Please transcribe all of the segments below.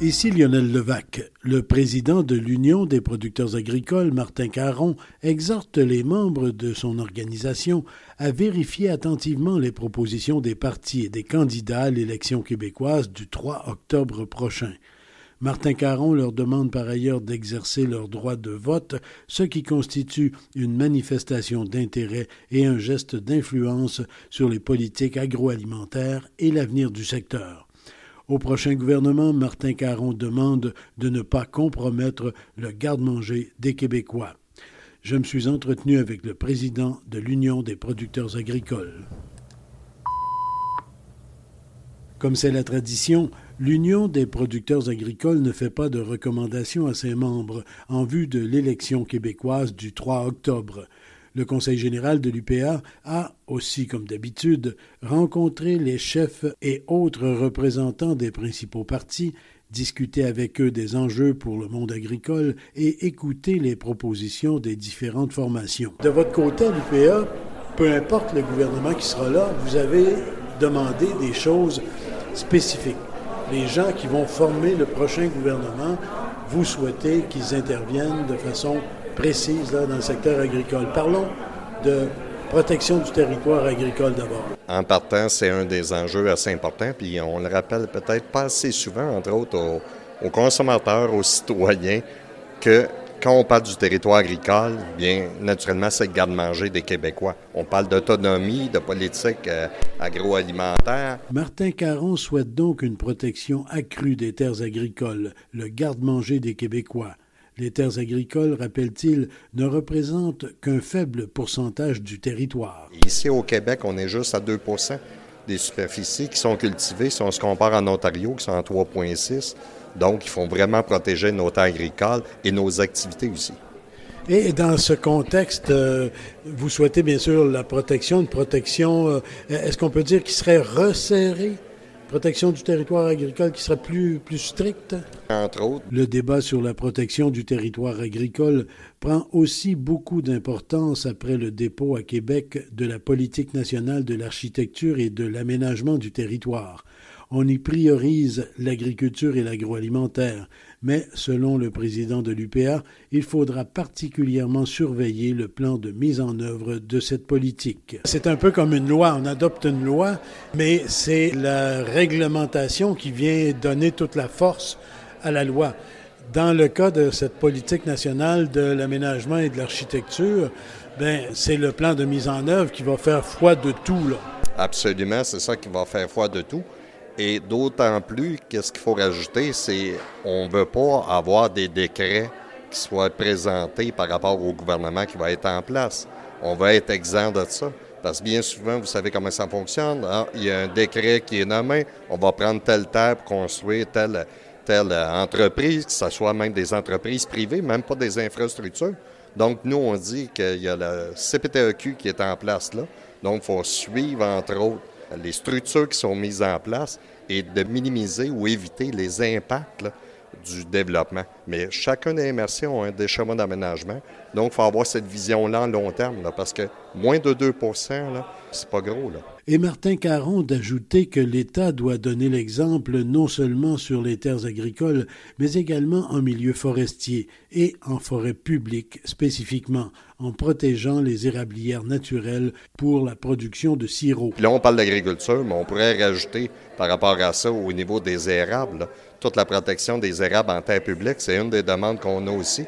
Ici Lionel Levac. Le président de l'Union des producteurs agricoles, Martin Caron, exhorte les membres de son organisation à vérifier attentivement les propositions des partis et des candidats à l'élection québécoise du 3 octobre prochain. Martin Caron leur demande par ailleurs d'exercer leur droit de vote, ce qui constitue une manifestation d'intérêt et un geste d'influence sur les politiques agroalimentaires et l'avenir du secteur. Au prochain gouvernement, Martin Caron demande de ne pas compromettre le garde-manger des Québécois. Je me suis entretenu avec le président de l'Union des producteurs agricoles. Comme c'est la tradition, l'Union des producteurs agricoles ne fait pas de recommandations à ses membres en vue de l'élection québécoise du 3 octobre. Le Conseil général de l'UPA a, aussi comme d'habitude, rencontré les chefs et autres représentants des principaux partis, discuté avec eux des enjeux pour le monde agricole et écouté les propositions des différentes formations. De votre côté, l'UPA, peu importe le gouvernement qui sera là, vous avez demandé des choses spécifiques. Les gens qui vont former le prochain gouvernement, vous souhaitez qu'ils interviennent de façon précise dans le secteur agricole. Parlons de protection du territoire agricole d'abord. En partant, c'est un des enjeux assez importants, puis on le rappelle peut-être pas assez souvent, entre autres aux, consommateurs, aux citoyens, que quand on parle du territoire agricole, bien naturellement, c'est le garde-manger des Québécois. On parle d'autonomie, de politique euh, agroalimentaire. Martin Caron souhaite donc une protection accrue des terres agricoles, le garde-manger des Québécois. Les terres agricoles, rappelle-t-il, ne représentent qu'un faible pourcentage du territoire. Ici au Québec, on est juste à 2% des superficies qui sont cultivées. Si on se compare en Ontario, qui sont à 3,6 donc il faut vraiment protéger nos terres agricoles et nos activités aussi. Et dans ce contexte, euh, vous souhaitez bien sûr la protection, une protection, euh, est-ce qu'on peut dire qu'il serait resserrée protection du territoire agricole qui serait plus, plus stricte? Entre autres. Le débat sur la protection du territoire agricole prend aussi beaucoup d'importance après le dépôt à Québec de la politique nationale de l'architecture et de l'aménagement du territoire on y priorise l'agriculture et l'agroalimentaire, mais selon le président de l'UPA, il faudra particulièrement surveiller le plan de mise en œuvre de cette politique. C'est un peu comme une loi, on adopte une loi, mais c'est la réglementation qui vient donner toute la force à la loi. Dans le cas de cette politique nationale de l'aménagement et de l'architecture, ben, c'est le plan de mise en œuvre qui va faire foi de tout. Absolument, c'est ça qui va faire foi de tout. Et d'autant plus, qu'est-ce qu'il faut rajouter, c'est on ne veut pas avoir des décrets qui soient présentés par rapport au gouvernement qui va être en place. On va être exempt de ça. Parce que bien souvent, vous savez comment ça fonctionne. Ah, il y a un décret qui est nommé, on va prendre telle terre pour construire telle, telle entreprise, que ce soit même des entreprises privées, même pas des infrastructures. Donc, nous, on dit qu'il y a le CPTEQ qui est en place là. Donc, il faut suivre, entre autres, les structures qui sont mises en place et de minimiser ou éviter les impacts du développement. Mais chacun des MRC a des schémas d'aménagement. Donc, il faut avoir cette vision-là en long terme, parce que moins de 2% c'est pas gros. Là. Et Martin Caron d'ajouter que l'État doit donner l'exemple non seulement sur les terres agricoles, mais également en milieu forestier et en forêt publique spécifiquement, en protégeant les érablières naturelles pour la production de sirop. là, on parle d'agriculture, mais on pourrait rajouter par rapport à ça au niveau des érables, toute la protection des érables en terre publique, c'est une des demandes qu'on a aussi.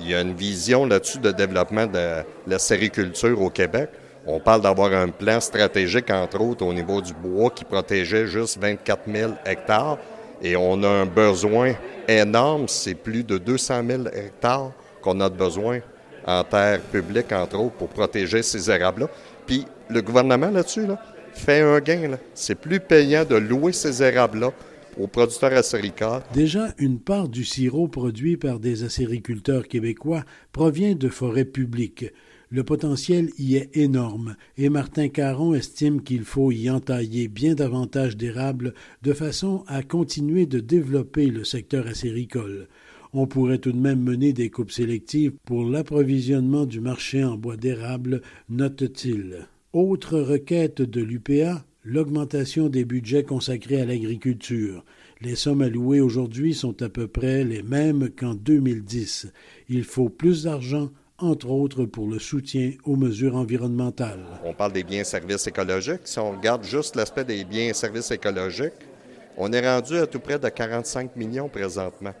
Il y a une vision là-dessus de développement de la sériculture au Québec. On parle d'avoir un plan stratégique, entre autres, au niveau du bois qui protégeait juste 24 000 hectares. Et on a un besoin énorme, c'est plus de 200 000 hectares qu'on a besoin en terre publique, entre autres, pour protéger ces érables-là. Puis le gouvernement là-dessus là, fait un gain. C'est plus payant de louer ces érables-là aux producteurs acéricoles. Déjà, une part du sirop produit par des acériculteurs québécois provient de forêts publiques. Le potentiel y est énorme et Martin Caron estime qu'il faut y entailler bien davantage d'érables de façon à continuer de développer le secteur acéricole. On pourrait tout de même mener des coupes sélectives pour l'approvisionnement du marché en bois d'érable, note-t-il. Autre requête de l'UPA, l'augmentation des budgets consacrés à l'agriculture. Les sommes allouées aujourd'hui sont à peu près les mêmes qu'en 2010. Il faut plus d'argent, entre autres pour le soutien aux mesures environnementales. On parle des biens et services écologiques. Si on regarde juste l'aspect des biens et services écologiques, on est rendu à tout près de 45 millions présentement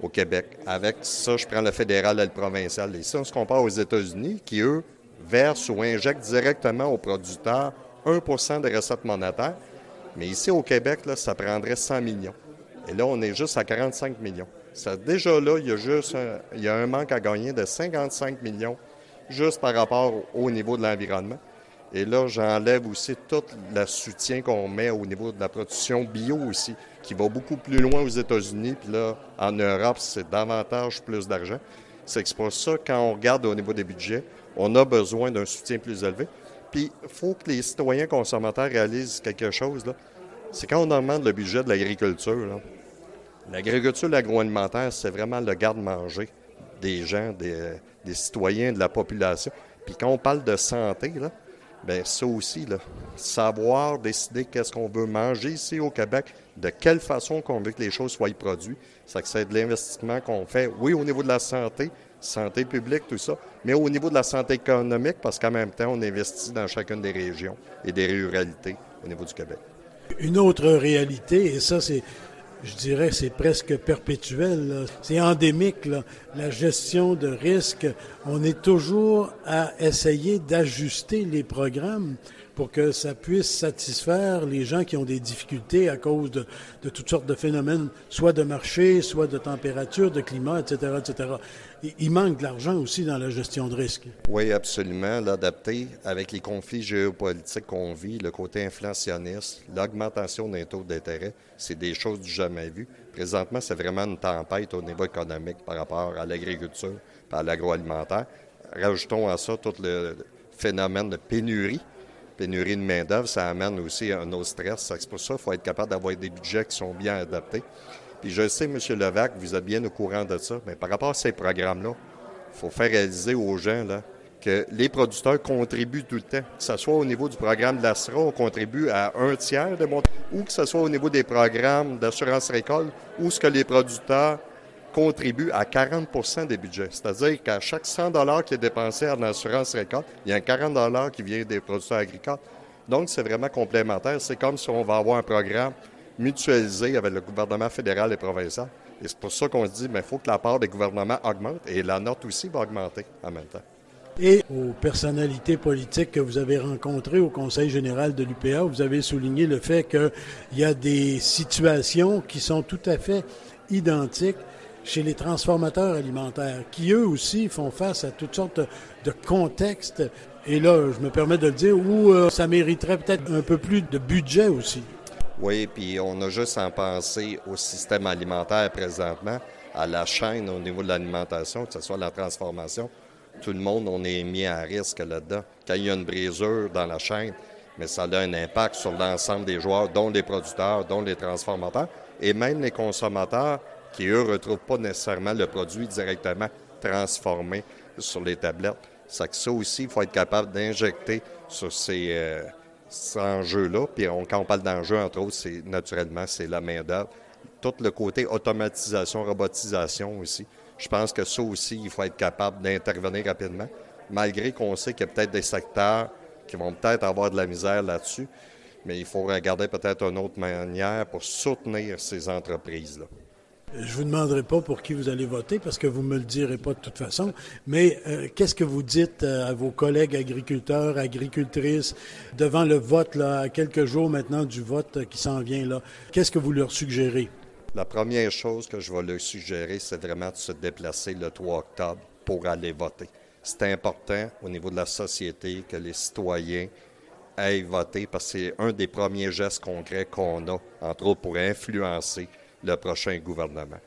au Québec. Avec ça, je prends le fédéral et le provincial. Et ça, on se compare aux États-Unis qui, eux, versent ou injectent directement aux producteurs 1% des recettes monétaires. Mais ici, au Québec, ça prendrait 100 millions. Et là, on est juste à 45 millions. Déjà là, il y a juste un, il y a un manque à gagner de 55 millions juste par rapport au niveau de l'environnement. Et là, j'enlève aussi tout le soutien qu'on met au niveau de la production bio aussi, qui va beaucoup plus loin aux États-Unis. Puis là, en Europe, c'est davantage plus d'argent. C'est pour ça, quand on regarde au niveau des budgets, on a besoin d'un soutien plus élevé. Puis, il faut que les citoyens consommateurs réalisent quelque chose. C'est quand on augmente le budget de l'agriculture. L'agriculture, l'agroalimentaire, c'est vraiment le garde-manger des gens, des, citoyens, de la population. Puis quand on parle de santé, là, bien ça aussi, savoir décider qu'est-ce qu'on veut manger ici au Québec, de quelle façon qu'on veut que les choses soient produites, ça que c'est de l'investissement qu'on fait, oui, au niveau de la santé, santé publique, tout ça, mais au niveau de la santé économique, parce qu'en même temps, on investit dans chacune des régions et des ruralités au niveau du Québec. Une autre réalité, et ça, c'est, je dirais, c'est presque perpétuel, c'est endémique, la gestion de risque. On est toujours à essayer d'ajuster les programmes pour que ça puisse satisfaire les gens qui ont des difficultés à cause de, toutes sortes de phénomènes, soit de marché, soit de température, de climat, etc., etc. Il manque de l'argent aussi dans la gestion de risque. Oui, absolument. L'adapter avec les conflits géopolitiques qu'on vit, le côté inflationniste, l'augmentation des taux d'intérêt, c'est des choses du jamais vues. Présentement, c'est vraiment une tempête au niveau économique par rapport à l'agriculture, à l'agroalimentaire. Rajoutons à ça tout le phénomène de pénurie pénurie de main-d'œuvre, ça amène aussi un autre stress. C'est pour ça qu'il faut être capable d'avoir des budgets qui sont bien adaptés. Puis je sais, M. Levac, vous êtes bien au courant de ça, mais par rapport à ces programmes-là, il faut faire réaliser aux gens là, que les producteurs contribuent tout le temps. Que ce soit au niveau du programme de l'ASRA, on contribue à un tiers de mon... ou que ce soit au niveau des programmes d'assurance récolte, où ce que les producteurs contribue à 40% des budgets. C'est-à-dire qu'à chaque 100 qui est dépensé en assurance récolte, il y a un 40 qui vient des producteurs agricoles. Donc, c'est vraiment complémentaire. C'est comme si on va avoir un programme mutualisé avec le gouvernement fédéral et provincial. Et c'est pour ça qu'on se dit, qu'il faut que la part des gouvernements augmente et la note aussi va augmenter en même temps. Et aux personnalités politiques que vous avez rencontrées au Conseil général de l'UPA, vous avez souligné le fait qu'il y a des situations qui sont tout à fait identiques chez les transformateurs alimentaires, qui eux aussi font face à toutes sortes de contextes. Et là, je me permets de le dire, où euh, ça mériterait peut-être un peu plus de budget aussi. Oui, puis on a juste en penser au système alimentaire présentement, à la chaîne au niveau de l'alimentation, que ce soit la transformation. Tout le monde, on est mis à risque là-dedans. Quand il y a une brisure dans la chaîne, mais ça a un impact sur l'ensemble des joueurs, dont les producteurs, dont les transformateurs, et même les consommateurs qui, eux, ne retrouvent pas nécessairement le produit directement transformé sur les tablettes. Ça, que ça aussi, il faut être capable d'injecter sur ces, euh, enjeux-là. Puis quand on parle d'enjeux, entre autres, c'est naturellement, c'est la main-d'œuvre. Tout le côté automatisation, robotisation aussi. Je pense que ça aussi, il faut être capable d'intervenir rapidement, malgré qu'on sait qu'il y a peut-être des secteurs qui vont peut-être avoir de la misère là-dessus, mais il faut regarder peut-être une autre manière pour soutenir ces entreprises-là. Je vous demanderai pas pour qui vous allez voter parce que vous me le direz pas de toute façon. Mais euh, qu'est-ce que vous dites euh, à vos collègues agriculteurs, agricultrices devant le vote là, à quelques jours maintenant du vote euh, qui s'en vient là? Qu'est-ce que vous leur suggérez? La première chose que je vais leur suggérer, c'est vraiment de se déplacer le 3 octobre pour aller voter. C'est important au niveau de la société que les citoyens aillent voter parce que c'est un des premiers gestes concrets qu'on a, entre autres pour influencer le prochain gouvernement.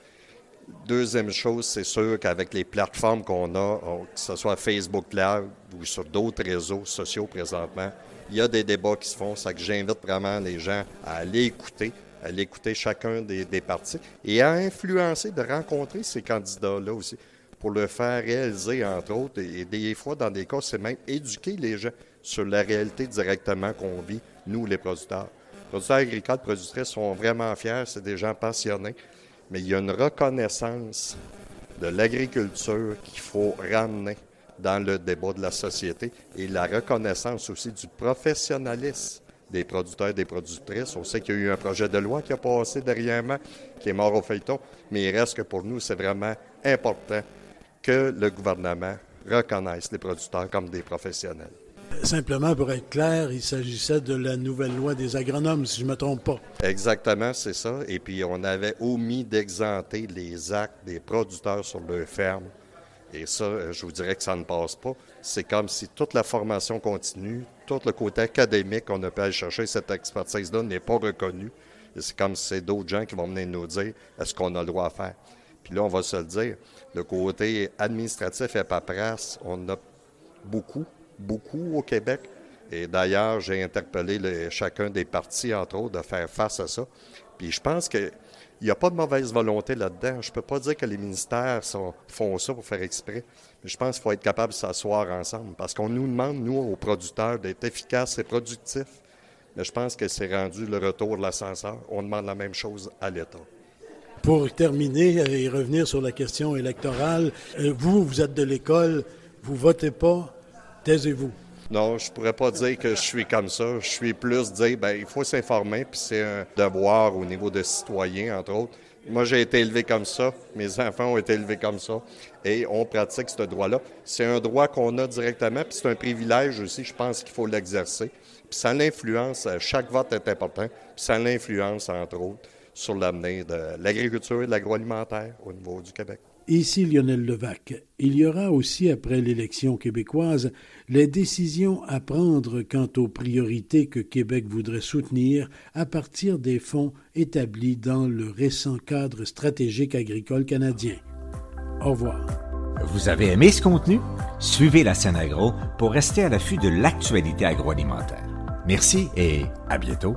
Deuxième chose, c'est sûr qu'avec les plateformes qu'on a, que ce soit Facebook Live ou sur d'autres réseaux sociaux présentement, il y a des débats qui se font. Ça que j'invite vraiment les gens à aller écouter, à aller écouter chacun des, des partis et à influencer, de rencontrer ces candidats-là aussi pour le faire réaliser, entre autres, et des fois, dans des cas, c'est même éduquer les gens sur la réalité directement qu'on vit, nous, les producteurs. Les producteurs agricoles, productrices sont vraiment fiers, c'est des gens passionnés, mais il y a une reconnaissance de l'agriculture qu'il faut ramener dans le débat de la société et la reconnaissance aussi du professionnalisme des producteurs et des productrices. On sait qu'il y a eu un projet de loi qui a passé dernièrement, qui est mort au feuilleton, mais il reste que pour nous, c'est vraiment important que le gouvernement reconnaisse les producteurs comme des professionnels. Simplement pour être clair, il s'agissait de la nouvelle loi des agronomes, si je ne me trompe pas. Exactement, c'est ça. Et puis, on avait omis d'exenter les actes des producteurs sur leur ferme. Et ça, je vous dirais que ça ne passe pas. C'est comme si toute la formation continue, tout le côté académique qu'on a pu aller chercher, cette expertise-là n'est pas reconnue. C'est comme si c'est d'autres gens qui vont venir nous dire est-ce qu'on a le droit à faire? Puis là, on va se le dire, le côté administratif et paperasse, on a beaucoup beaucoup au Québec. Et d'ailleurs, j'ai interpellé chacun des partis, entre autres, de faire face à ça. Puis je pense qu'il n'y a pas de mauvaise volonté là-dedans. Je ne peux pas dire que les ministères font ça pour faire exprès. Mais je pense qu'il faut être capable de s'asseoir ensemble. Parce qu'on nous demande, nous, aux producteurs, d'être efficaces et productifs. Mais je pense que c'est rendu le retour de l'ascenseur. On demande la même chose à l'État. Pour terminer et revenir sur la question électorale, euh, vous, vous êtes de l'école, vous votez pas, Taisez-vous. Non, je pourrais pas dire que je suis comme ça. Je suis plus dire, ben il faut s'informer, puis c'est un devoir au niveau de citoyens, entre autres. Moi, j'ai été élevé comme ça. Mes enfants ont été élevés comme ça. Et on pratique ce droit-là. C'est un droit qu'on a directement, puis c'est un privilège aussi. Je pense qu'il faut l'exercer. Puis ça l'influence. Chaque vote est important. Puis ça l'influence, entre autres, sur l'avenir de l'agriculture et de l'agroalimentaire au niveau du Québec. Ici Lionel Levac. Il y aura aussi, après l'élection québécoise, les décisions à prendre quant aux priorités que Québec voudrait soutenir à partir des fonds établis dans le récent cadre stratégique agricole canadien. Au revoir. Vous avez aimé ce contenu? Suivez la scène agro pour rester à l'affût de l'actualité agroalimentaire. Merci et à bientôt.